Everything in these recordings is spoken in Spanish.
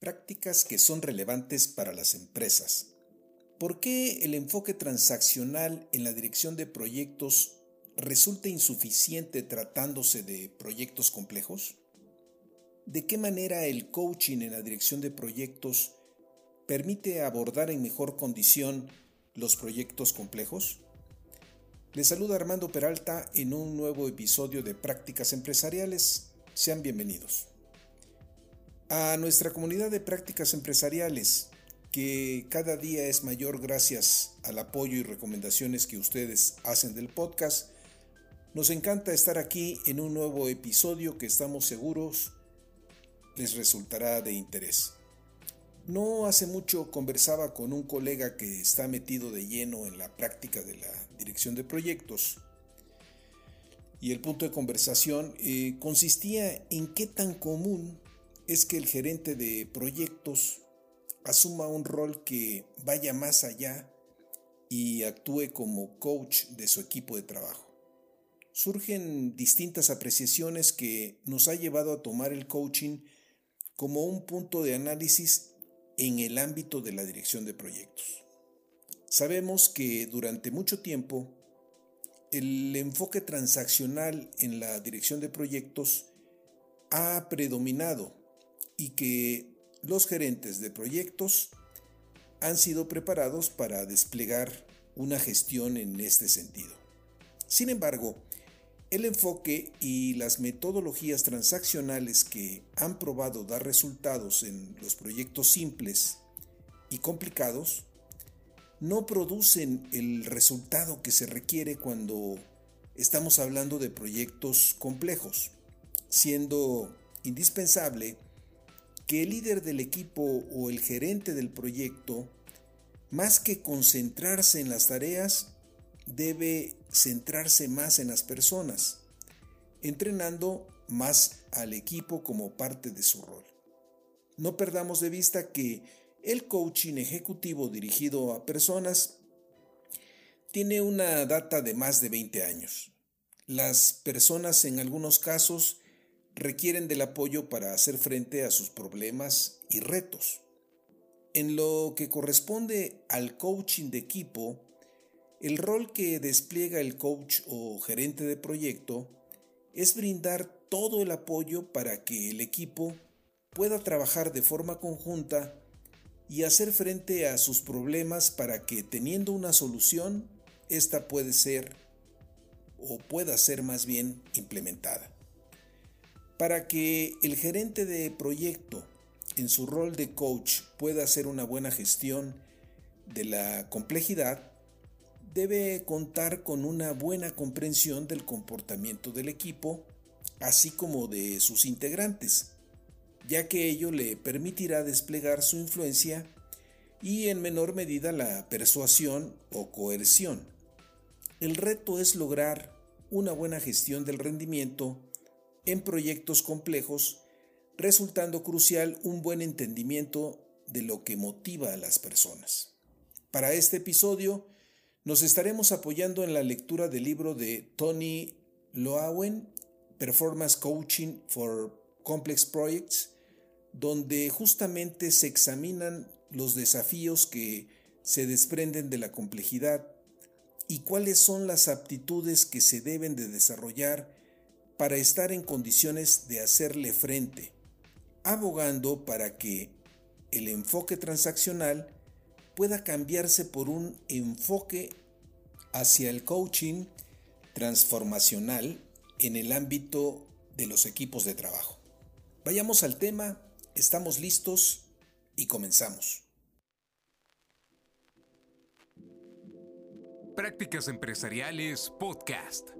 Prácticas que son relevantes para las empresas. ¿Por qué el enfoque transaccional en la dirección de proyectos resulta insuficiente tratándose de proyectos complejos? ¿De qué manera el coaching en la dirección de proyectos permite abordar en mejor condición los proyectos complejos? Les saluda Armando Peralta en un nuevo episodio de Prácticas Empresariales. Sean bienvenidos. A nuestra comunidad de prácticas empresariales, que cada día es mayor gracias al apoyo y recomendaciones que ustedes hacen del podcast, nos encanta estar aquí en un nuevo episodio que estamos seguros les resultará de interés. No hace mucho conversaba con un colega que está metido de lleno en la práctica de la dirección de proyectos y el punto de conversación eh, consistía en qué tan común es que el gerente de proyectos asuma un rol que vaya más allá y actúe como coach de su equipo de trabajo. Surgen distintas apreciaciones que nos ha llevado a tomar el coaching como un punto de análisis en el ámbito de la dirección de proyectos. Sabemos que durante mucho tiempo el enfoque transaccional en la dirección de proyectos ha predominado y que los gerentes de proyectos han sido preparados para desplegar una gestión en este sentido. Sin embargo, el enfoque y las metodologías transaccionales que han probado dar resultados en los proyectos simples y complicados no producen el resultado que se requiere cuando estamos hablando de proyectos complejos, siendo indispensable que el líder del equipo o el gerente del proyecto, más que concentrarse en las tareas, debe centrarse más en las personas, entrenando más al equipo como parte de su rol. No perdamos de vista que el coaching ejecutivo dirigido a personas tiene una data de más de 20 años. Las personas en algunos casos requieren del apoyo para hacer frente a sus problemas y retos. En lo que corresponde al coaching de equipo, el rol que despliega el coach o gerente de proyecto es brindar todo el apoyo para que el equipo pueda trabajar de forma conjunta y hacer frente a sus problemas para que teniendo una solución, esta puede ser o pueda ser más bien implementada. Para que el gerente de proyecto en su rol de coach pueda hacer una buena gestión de la complejidad, debe contar con una buena comprensión del comportamiento del equipo, así como de sus integrantes, ya que ello le permitirá desplegar su influencia y en menor medida la persuasión o coerción. El reto es lograr una buena gestión del rendimiento en proyectos complejos, resultando crucial un buen entendimiento de lo que motiva a las personas. Para este episodio, nos estaremos apoyando en la lectura del libro de Tony Loawen, Performance Coaching for Complex Projects, donde justamente se examinan los desafíos que se desprenden de la complejidad y cuáles son las aptitudes que se deben de desarrollar para estar en condiciones de hacerle frente, abogando para que el enfoque transaccional pueda cambiarse por un enfoque hacia el coaching transformacional en el ámbito de los equipos de trabajo. Vayamos al tema, estamos listos y comenzamos. Prácticas Empresariales Podcast.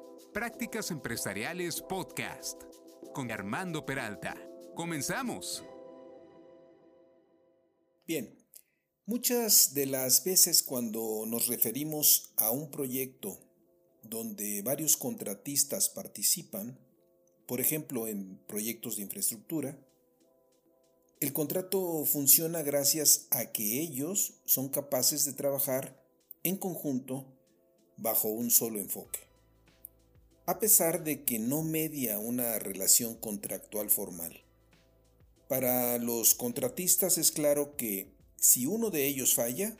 Prácticas Empresariales Podcast con Armando Peralta. Comenzamos. Bien, muchas de las veces cuando nos referimos a un proyecto donde varios contratistas participan, por ejemplo en proyectos de infraestructura, el contrato funciona gracias a que ellos son capaces de trabajar en conjunto bajo un solo enfoque. A pesar de que no media una relación contractual formal. Para los contratistas es claro que si uno de ellos falla,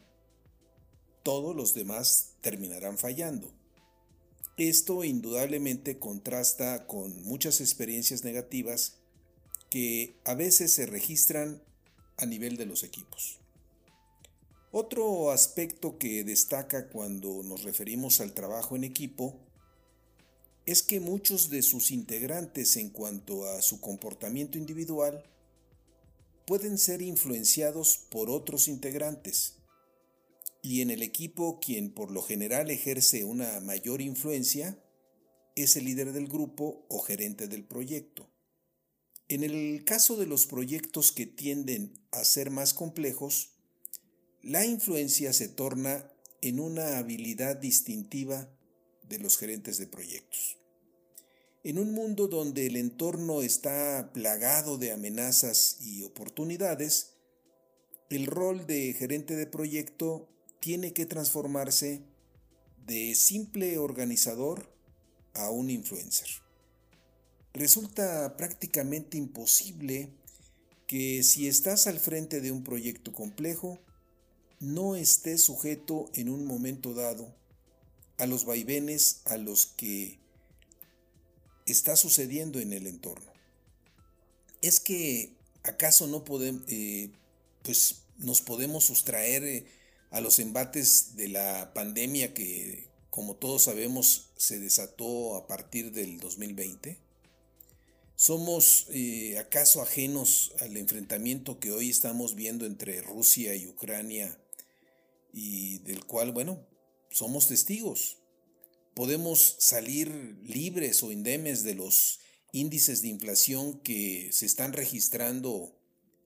todos los demás terminarán fallando. Esto indudablemente contrasta con muchas experiencias negativas que a veces se registran a nivel de los equipos. Otro aspecto que destaca cuando nos referimos al trabajo en equipo es que muchos de sus integrantes en cuanto a su comportamiento individual pueden ser influenciados por otros integrantes y en el equipo quien por lo general ejerce una mayor influencia es el líder del grupo o gerente del proyecto. En el caso de los proyectos que tienden a ser más complejos, la influencia se torna en una habilidad distintiva de los gerentes de proyectos. En un mundo donde el entorno está plagado de amenazas y oportunidades, el rol de gerente de proyecto tiene que transformarse de simple organizador a un influencer. Resulta prácticamente imposible que si estás al frente de un proyecto complejo, no estés sujeto en un momento dado a los vaivenes a los que está sucediendo en el entorno. Es que acaso no podemos, eh, pues nos podemos sustraer eh, a los embates de la pandemia que, como todos sabemos, se desató a partir del 2020. ¿Somos eh, acaso ajenos al enfrentamiento que hoy estamos viendo entre Rusia y Ucrania y del cual, bueno, somos testigos? ¿Podemos salir libres o indemes de los índices de inflación que se están registrando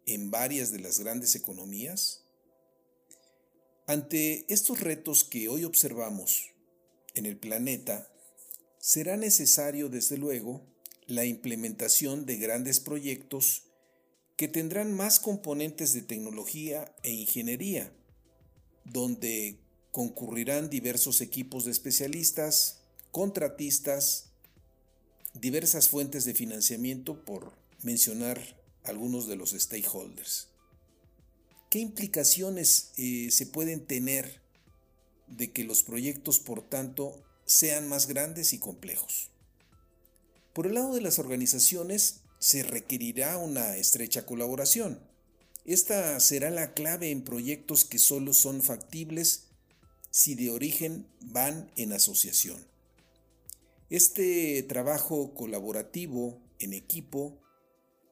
en varias de las grandes economías? Ante estos retos que hoy observamos en el planeta, será necesario, desde luego, la implementación de grandes proyectos que tendrán más componentes de tecnología e ingeniería, donde concurrirán diversos equipos de especialistas, contratistas, diversas fuentes de financiamiento, por mencionar algunos de los stakeholders. ¿Qué implicaciones eh, se pueden tener de que los proyectos, por tanto, sean más grandes y complejos? Por el lado de las organizaciones, se requerirá una estrecha colaboración. Esta será la clave en proyectos que solo son factibles si de origen van en asociación. Este trabajo colaborativo en equipo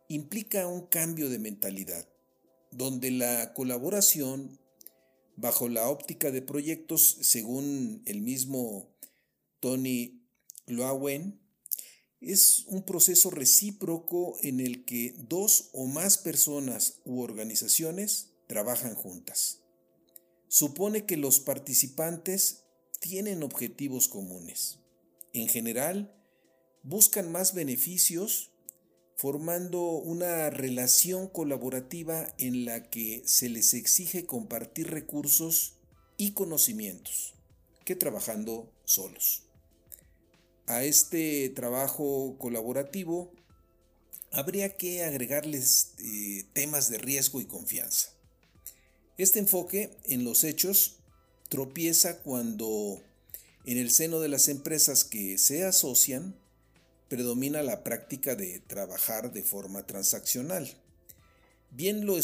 implica un cambio de mentalidad, donde la colaboración bajo la óptica de proyectos, según el mismo Tony Loawen, es un proceso recíproco en el que dos o más personas u organizaciones trabajan juntas. Supone que los participantes tienen objetivos comunes. En general, buscan más beneficios formando una relación colaborativa en la que se les exige compartir recursos y conocimientos que trabajando solos a este trabajo colaborativo habría que agregarles eh, temas de riesgo y confianza. Este enfoque en los hechos tropieza cuando en el seno de las empresas que se asocian predomina la práctica de trabajar de forma transaccional. Bien lo,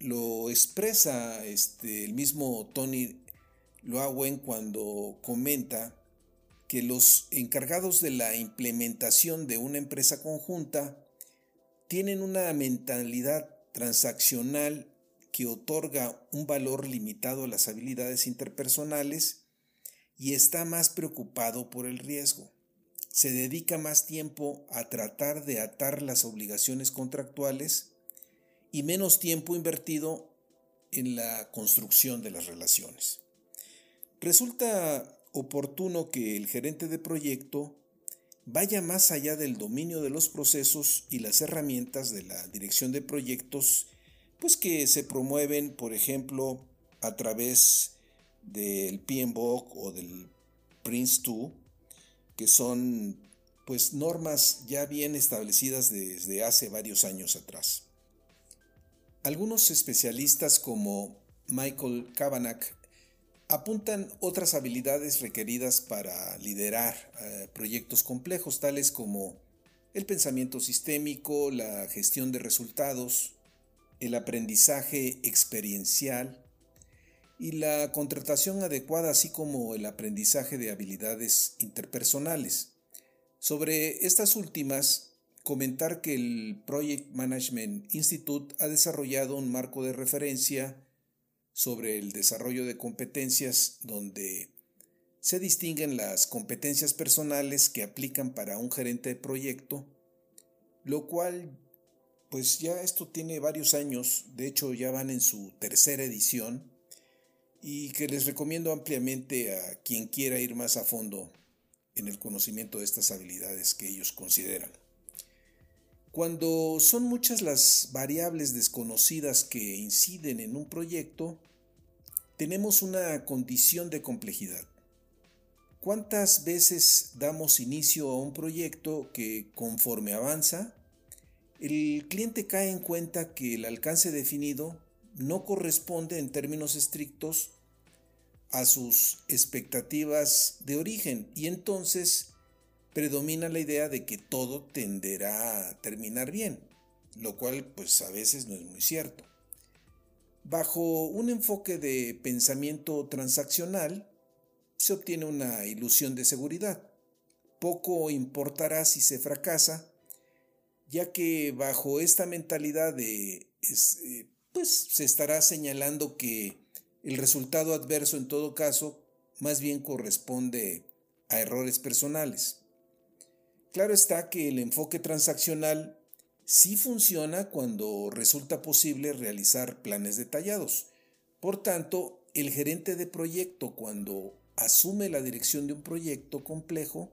lo expresa este, el mismo Tony Loawen cuando comenta que los encargados de la implementación de una empresa conjunta tienen una mentalidad transaccional que otorga un valor limitado a las habilidades interpersonales y está más preocupado por el riesgo. Se dedica más tiempo a tratar de atar las obligaciones contractuales y menos tiempo invertido en la construcción de las relaciones. Resulta oportuno que el gerente de proyecto vaya más allá del dominio de los procesos y las herramientas de la dirección de proyectos, pues que se promueven, por ejemplo, a través del PMBOK o del Prince2, que son pues normas ya bien establecidas desde hace varios años atrás. Algunos especialistas como Michael Kavanagh apuntan otras habilidades requeridas para liderar eh, proyectos complejos, tales como el pensamiento sistémico, la gestión de resultados, el aprendizaje experiencial y la contratación adecuada, así como el aprendizaje de habilidades interpersonales. Sobre estas últimas, comentar que el Project Management Institute ha desarrollado un marco de referencia sobre el desarrollo de competencias donde se distinguen las competencias personales que aplican para un gerente de proyecto, lo cual pues ya esto tiene varios años, de hecho ya van en su tercera edición y que les recomiendo ampliamente a quien quiera ir más a fondo en el conocimiento de estas habilidades que ellos consideran. Cuando son muchas las variables desconocidas que inciden en un proyecto, tenemos una condición de complejidad. ¿Cuántas veces damos inicio a un proyecto que conforme avanza, el cliente cae en cuenta que el alcance definido no corresponde en términos estrictos a sus expectativas de origen y entonces predomina la idea de que todo tenderá a terminar bien, lo cual pues a veces no es muy cierto. Bajo un enfoque de pensamiento transaccional, se obtiene una ilusión de seguridad. Poco importará si se fracasa, ya que bajo esta mentalidad de, eh, pues se estará señalando que el resultado adverso en todo caso más bien corresponde a errores personales. Claro está que el enfoque transaccional sí funciona cuando resulta posible realizar planes detallados. Por tanto, el gerente de proyecto cuando asume la dirección de un proyecto complejo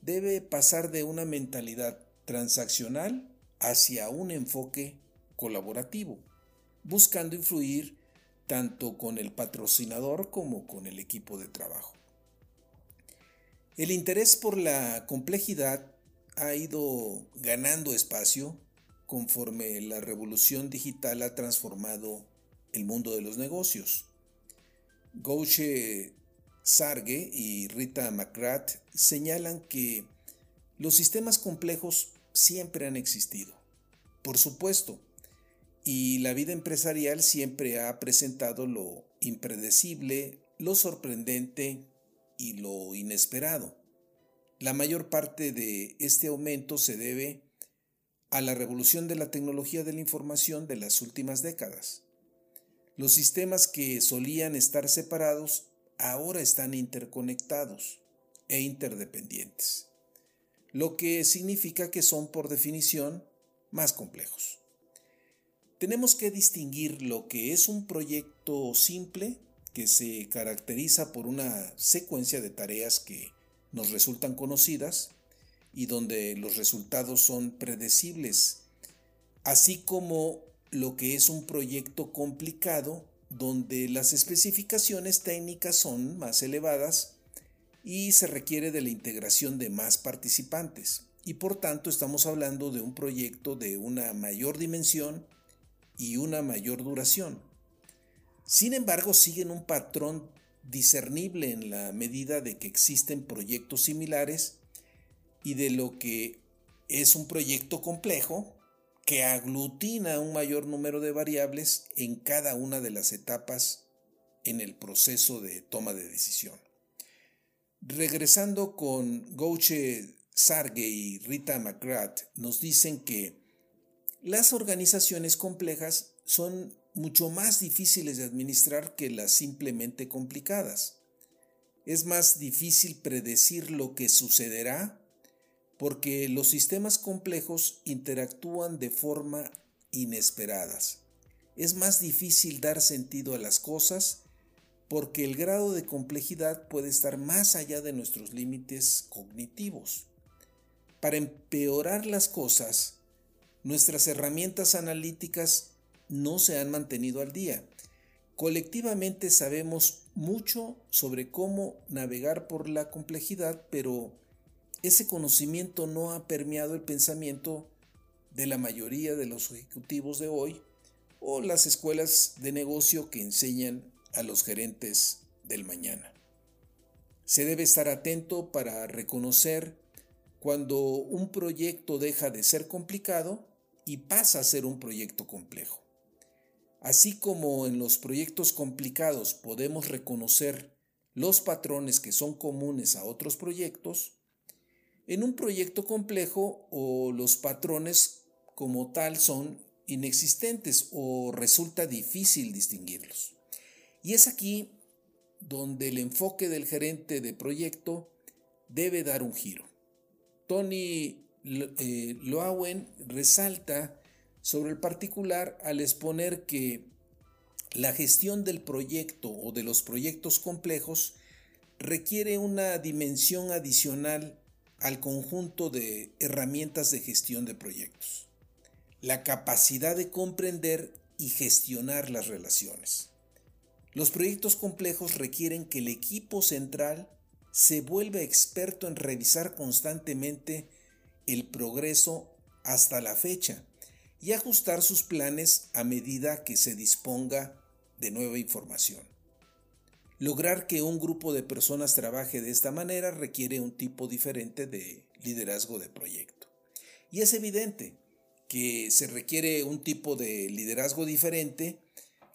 debe pasar de una mentalidad transaccional hacia un enfoque colaborativo, buscando influir tanto con el patrocinador como con el equipo de trabajo. El interés por la complejidad ha ido ganando espacio conforme la revolución digital ha transformado el mundo de los negocios. Gauche Sarge y Rita McGrath señalan que los sistemas complejos siempre han existido, por supuesto, y la vida empresarial siempre ha presentado lo impredecible, lo sorprendente y lo inesperado. La mayor parte de este aumento se debe a la revolución de la tecnología de la información de las últimas décadas. Los sistemas que solían estar separados ahora están interconectados e interdependientes, lo que significa que son por definición más complejos. Tenemos que distinguir lo que es un proyecto simple que se caracteriza por una secuencia de tareas que nos resultan conocidas y donde los resultados son predecibles, así como lo que es un proyecto complicado donde las especificaciones técnicas son más elevadas y se requiere de la integración de más participantes y por tanto estamos hablando de un proyecto de una mayor dimensión y una mayor duración. Sin embargo, siguen un patrón discernible en la medida de que existen proyectos similares y de lo que es un proyecto complejo que aglutina un mayor número de variables en cada una de las etapas en el proceso de toma de decisión. Regresando con Gouche Sarge y Rita McGrath, nos dicen que Las organizaciones complejas son mucho más difíciles de administrar que las simplemente complicadas. Es más difícil predecir lo que sucederá porque los sistemas complejos interactúan de forma inesperadas. Es más difícil dar sentido a las cosas porque el grado de complejidad puede estar más allá de nuestros límites cognitivos. Para empeorar las cosas, nuestras herramientas analíticas no se han mantenido al día. Colectivamente sabemos mucho sobre cómo navegar por la complejidad, pero ese conocimiento no ha permeado el pensamiento de la mayoría de los ejecutivos de hoy o las escuelas de negocio que enseñan a los gerentes del mañana. Se debe estar atento para reconocer cuando un proyecto deja de ser complicado y pasa a ser un proyecto complejo. Así como en los proyectos complicados podemos reconocer los patrones que son comunes a otros proyectos, en un proyecto complejo o los patrones como tal son inexistentes o resulta difícil distinguirlos. Y es aquí donde el enfoque del gerente de proyecto debe dar un giro. Tony eh, resalta sobre el particular al exponer que la gestión del proyecto o de los proyectos complejos requiere una dimensión adicional al conjunto de herramientas de gestión de proyectos. La capacidad de comprender y gestionar las relaciones. Los proyectos complejos requieren que el equipo central se vuelva experto en revisar constantemente el progreso hasta la fecha y ajustar sus planes a medida que se disponga de nueva información. Lograr que un grupo de personas trabaje de esta manera requiere un tipo diferente de liderazgo de proyecto. Y es evidente que se requiere un tipo de liderazgo diferente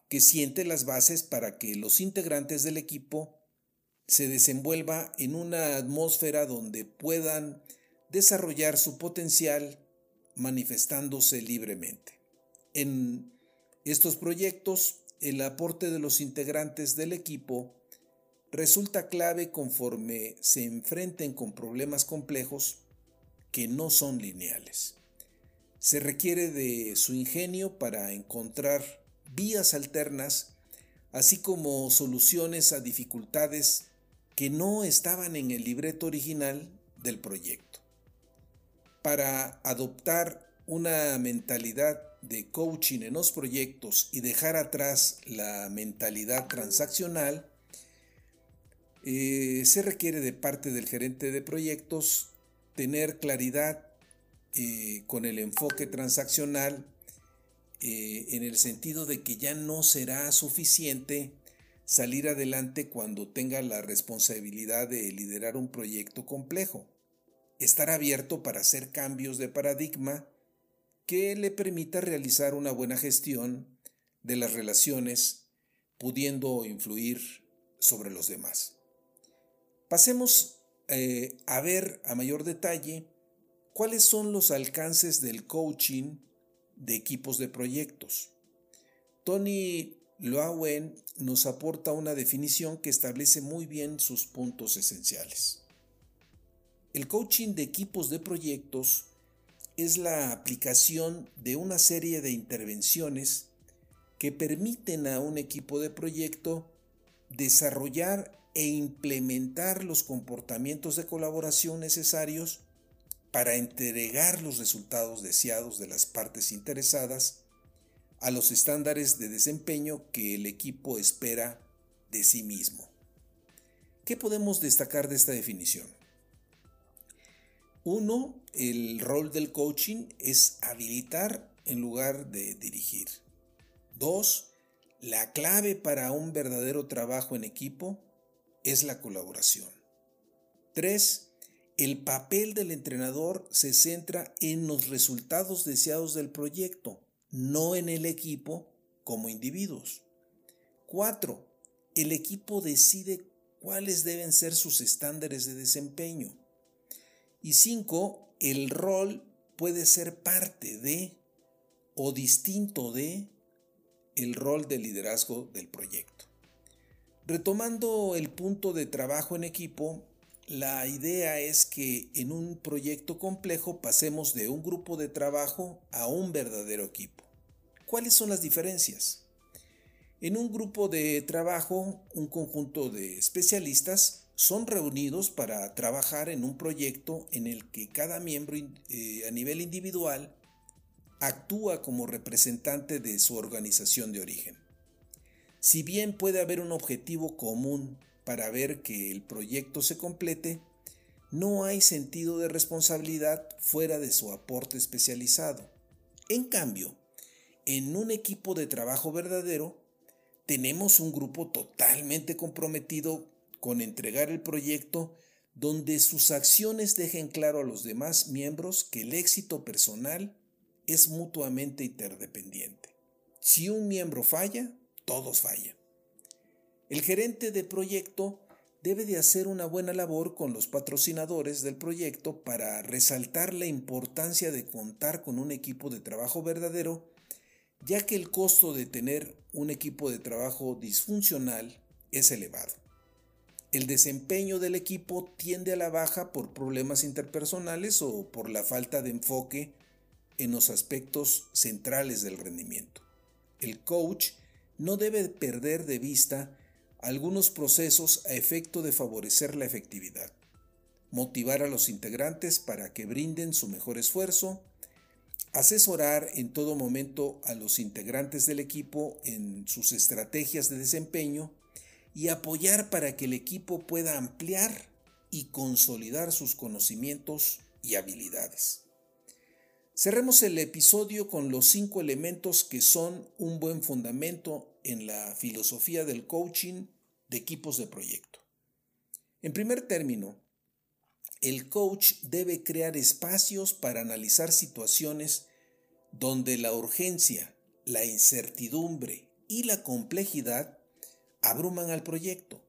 que siente las bases para que los integrantes del equipo se desenvuelva en una atmósfera donde puedan desarrollar su potencial manifestándose libremente. En estos proyectos, el aporte de los integrantes del equipo resulta clave conforme se enfrenten con problemas complejos que no son lineales. Se requiere de su ingenio para encontrar vías alternas, así como soluciones a dificultades que no estaban en el libreto original del proyecto. Para adoptar una mentalidad de coaching en los proyectos y dejar atrás la mentalidad transaccional, eh, se requiere de parte del gerente de proyectos tener claridad eh, con el enfoque transaccional eh, en el sentido de que ya no será suficiente salir adelante cuando tenga la responsabilidad de liderar un proyecto complejo estar abierto para hacer cambios de paradigma que le permita realizar una buena gestión de las relaciones, pudiendo influir sobre los demás. Pasemos eh, a ver a mayor detalle cuáles son los alcances del coaching de equipos de proyectos. Tony Loawen nos aporta una definición que establece muy bien sus puntos esenciales. El coaching de equipos de proyectos es la aplicación de una serie de intervenciones que permiten a un equipo de proyecto desarrollar e implementar los comportamientos de colaboración necesarios para entregar los resultados deseados de las partes interesadas a los estándares de desempeño que el equipo espera de sí mismo. ¿Qué podemos destacar de esta definición? Uno, el rol del coaching es habilitar en lugar de dirigir. Dos, la clave para un verdadero trabajo en equipo es la colaboración. Tres, el papel del entrenador se centra en los resultados deseados del proyecto, no en el equipo como individuos. Cuatro, el equipo decide cuáles deben ser sus estándares de desempeño. Y cinco, el rol puede ser parte de o distinto de el rol de liderazgo del proyecto. Retomando el punto de trabajo en equipo, la idea es que en un proyecto complejo pasemos de un grupo de trabajo a un verdadero equipo. ¿Cuáles son las diferencias? En un grupo de trabajo, un conjunto de especialistas son reunidos para trabajar en un proyecto en el que cada miembro eh, a nivel individual actúa como representante de su organización de origen. Si bien puede haber un objetivo común para ver que el proyecto se complete, no hay sentido de responsabilidad fuera de su aporte especializado. En cambio, en un equipo de trabajo verdadero, tenemos un grupo totalmente comprometido con entregar el proyecto donde sus acciones dejen claro a los demás miembros que el éxito personal es mutuamente interdependiente. Si un miembro falla, todos fallan. El gerente de proyecto debe de hacer una buena labor con los patrocinadores del proyecto para resaltar la importancia de contar con un equipo de trabajo verdadero, ya que el costo de tener un equipo de trabajo disfuncional es elevado. El desempeño del equipo tiende a la baja por problemas interpersonales o por la falta de enfoque en los aspectos centrales del rendimiento. El coach no debe perder de vista algunos procesos a efecto de favorecer la efectividad, motivar a los integrantes para que brinden su mejor esfuerzo, asesorar en todo momento a los integrantes del equipo en sus estrategias de desempeño y apoyar para que el equipo pueda ampliar y consolidar sus conocimientos y habilidades. Cerremos el episodio con los cinco elementos que son un buen fundamento en la filosofía del coaching de equipos de proyecto. En primer término, el coach debe crear espacios para analizar situaciones donde la urgencia, la incertidumbre y la complejidad abruman al proyecto.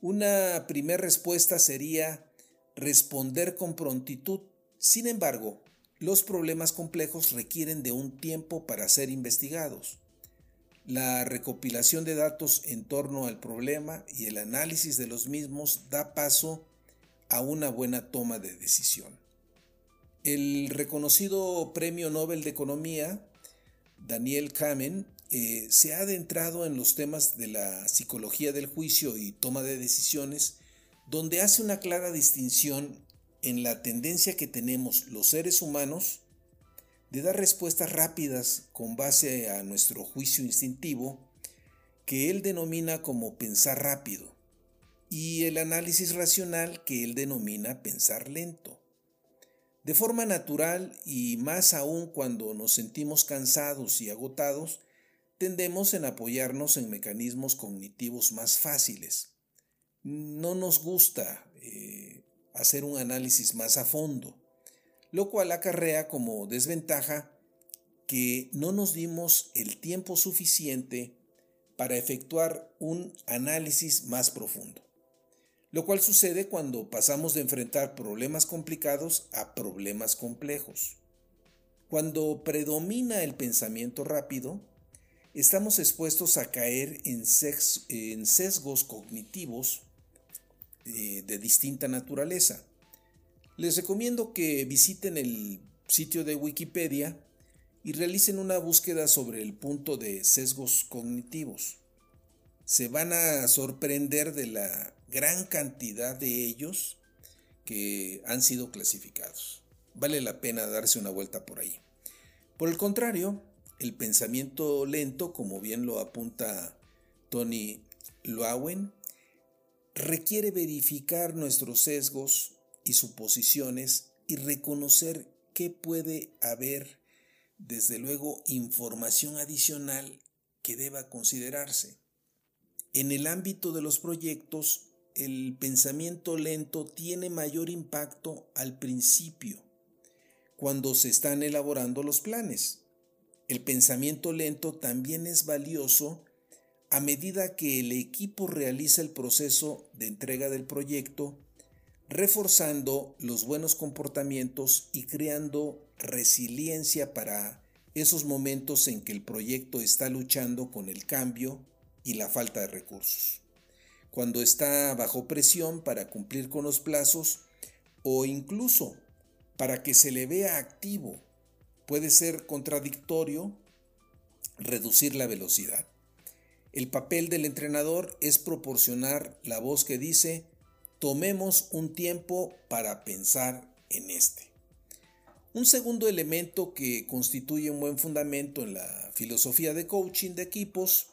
Una primera respuesta sería responder con prontitud. Sin embargo, los problemas complejos requieren de un tiempo para ser investigados. La recopilación de datos en torno al problema y el análisis de los mismos da paso a una buena toma de decisión. El reconocido Premio Nobel de Economía, Daniel Kamen, eh, se ha adentrado en los temas de la psicología del juicio y toma de decisiones, donde hace una clara distinción en la tendencia que tenemos los seres humanos de dar respuestas rápidas con base a nuestro juicio instintivo, que él denomina como pensar rápido, y el análisis racional que él denomina pensar lento. De forma natural y más aún cuando nos sentimos cansados y agotados, tendemos en apoyarnos en mecanismos cognitivos más fáciles. No nos gusta eh, hacer un análisis más a fondo, lo cual acarrea como desventaja que no nos dimos el tiempo suficiente para efectuar un análisis más profundo, lo cual sucede cuando pasamos de enfrentar problemas complicados a problemas complejos. Cuando predomina el pensamiento rápido, estamos expuestos a caer en, sesgos cognitivos eh, de distinta naturaleza. Les recomiendo que visiten el sitio de Wikipedia y realicen una búsqueda sobre el punto de sesgos cognitivos. Se van a sorprender de la gran cantidad de ellos que han sido clasificados. Vale la pena darse una vuelta por ahí. Por el contrario, el pensamiento lento, como bien lo apunta Tony Lowen, requiere verificar nuestros sesgos y suposiciones y reconocer que puede haber, desde luego, información adicional que deba considerarse. En el ámbito de los proyectos, el pensamiento lento tiene mayor impacto al principio, cuando se están elaborando los planes. El pensamiento lento también es valioso a medida que el equipo realiza el proceso de entrega del proyecto, reforzando los buenos comportamientos y creando resiliencia para esos momentos en que el proyecto está luchando con el cambio y la falta de recursos. Cuando está bajo presión para cumplir con los plazos o incluso para que se le vea activo. Puede ser contradictorio reducir la velocidad. El papel del entrenador es proporcionar la voz que dice, tomemos un tiempo para pensar en este. Un segundo elemento que constituye un buen fundamento en la filosofía de coaching de equipos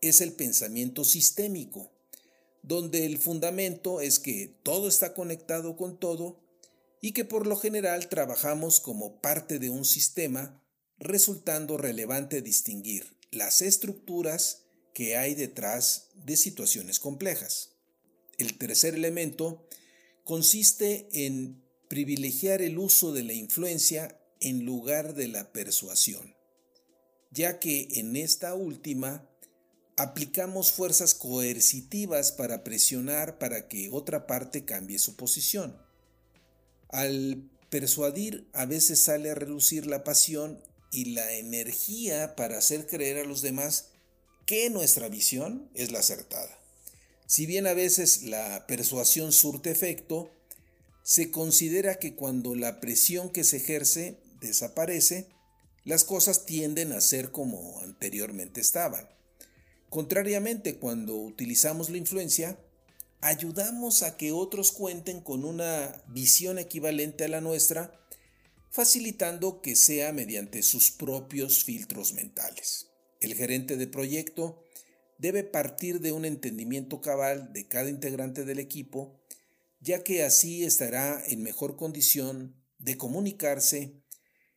es el pensamiento sistémico, donde el fundamento es que todo está conectado con todo y que por lo general trabajamos como parte de un sistema, resultando relevante distinguir las estructuras que hay detrás de situaciones complejas. El tercer elemento consiste en privilegiar el uso de la influencia en lugar de la persuasión, ya que en esta última aplicamos fuerzas coercitivas para presionar para que otra parte cambie su posición. Al persuadir a veces sale a relucir la pasión y la energía para hacer creer a los demás que nuestra visión es la acertada. Si bien a veces la persuasión surte efecto, se considera que cuando la presión que se ejerce desaparece, las cosas tienden a ser como anteriormente estaban. Contrariamente, cuando utilizamos la influencia, ayudamos a que otros cuenten con una visión equivalente a la nuestra, facilitando que sea mediante sus propios filtros mentales. El gerente de proyecto debe partir de un entendimiento cabal de cada integrante del equipo, ya que así estará en mejor condición de comunicarse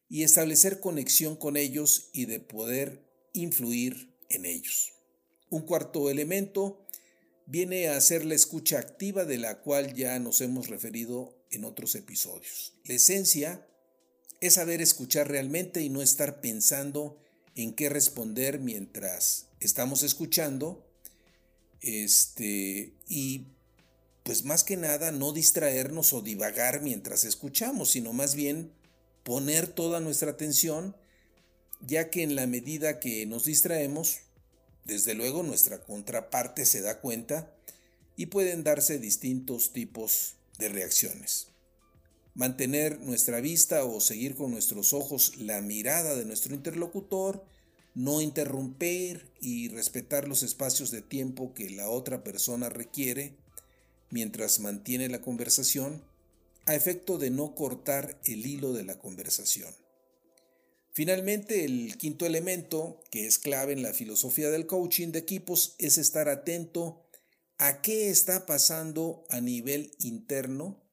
y establecer conexión con ellos y de poder influir en ellos. Un cuarto elemento viene a ser la escucha activa de la cual ya nos hemos referido en otros episodios. La esencia es saber escuchar realmente y no estar pensando en qué responder mientras estamos escuchando. Este, y pues más que nada no distraernos o divagar mientras escuchamos, sino más bien poner toda nuestra atención, ya que en la medida que nos distraemos, desde luego nuestra contraparte se da cuenta y pueden darse distintos tipos de reacciones. Mantener nuestra vista o seguir con nuestros ojos la mirada de nuestro interlocutor, no interrumpir y respetar los espacios de tiempo que la otra persona requiere mientras mantiene la conversación, a efecto de no cortar el hilo de la conversación. Finalmente, el quinto elemento, que es clave en la filosofía del coaching de equipos, es estar atento a qué está pasando a nivel interno,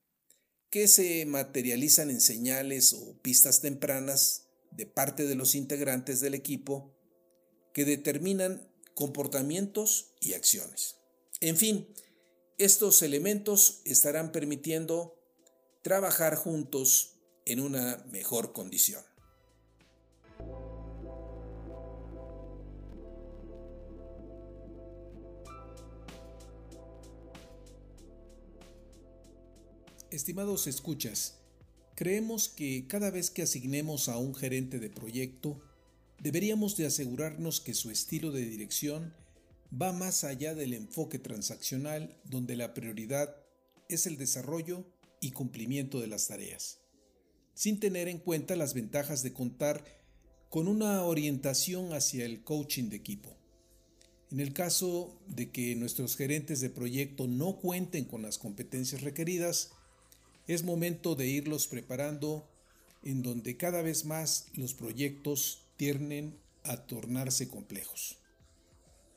que se materializan en señales o pistas tempranas de parte de los integrantes del equipo que determinan comportamientos y acciones. En fin, estos elementos estarán permitiendo trabajar juntos en una mejor condición. Estimados escuchas, creemos que cada vez que asignemos a un gerente de proyecto, deberíamos de asegurarnos que su estilo de dirección va más allá del enfoque transaccional donde la prioridad es el desarrollo y cumplimiento de las tareas, sin tener en cuenta las ventajas de contar con una orientación hacia el coaching de equipo. En el caso de que nuestros gerentes de proyecto no cuenten con las competencias requeridas, es momento de irlos preparando en donde cada vez más los proyectos tienden a tornarse complejos.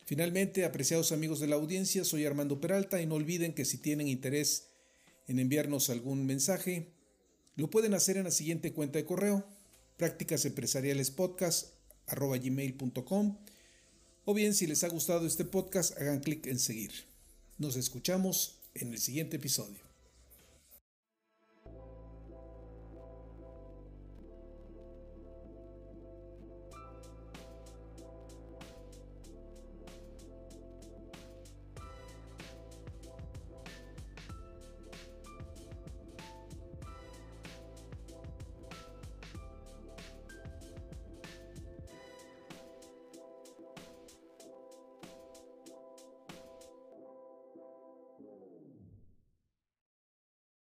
Finalmente, apreciados amigos de la audiencia, soy Armando Peralta y no olviden que si tienen interés en enviarnos algún mensaje, lo pueden hacer en la siguiente cuenta de correo, prácticasempresarialespodcast.com o bien si les ha gustado este podcast, hagan clic en seguir. Nos escuchamos en el siguiente episodio.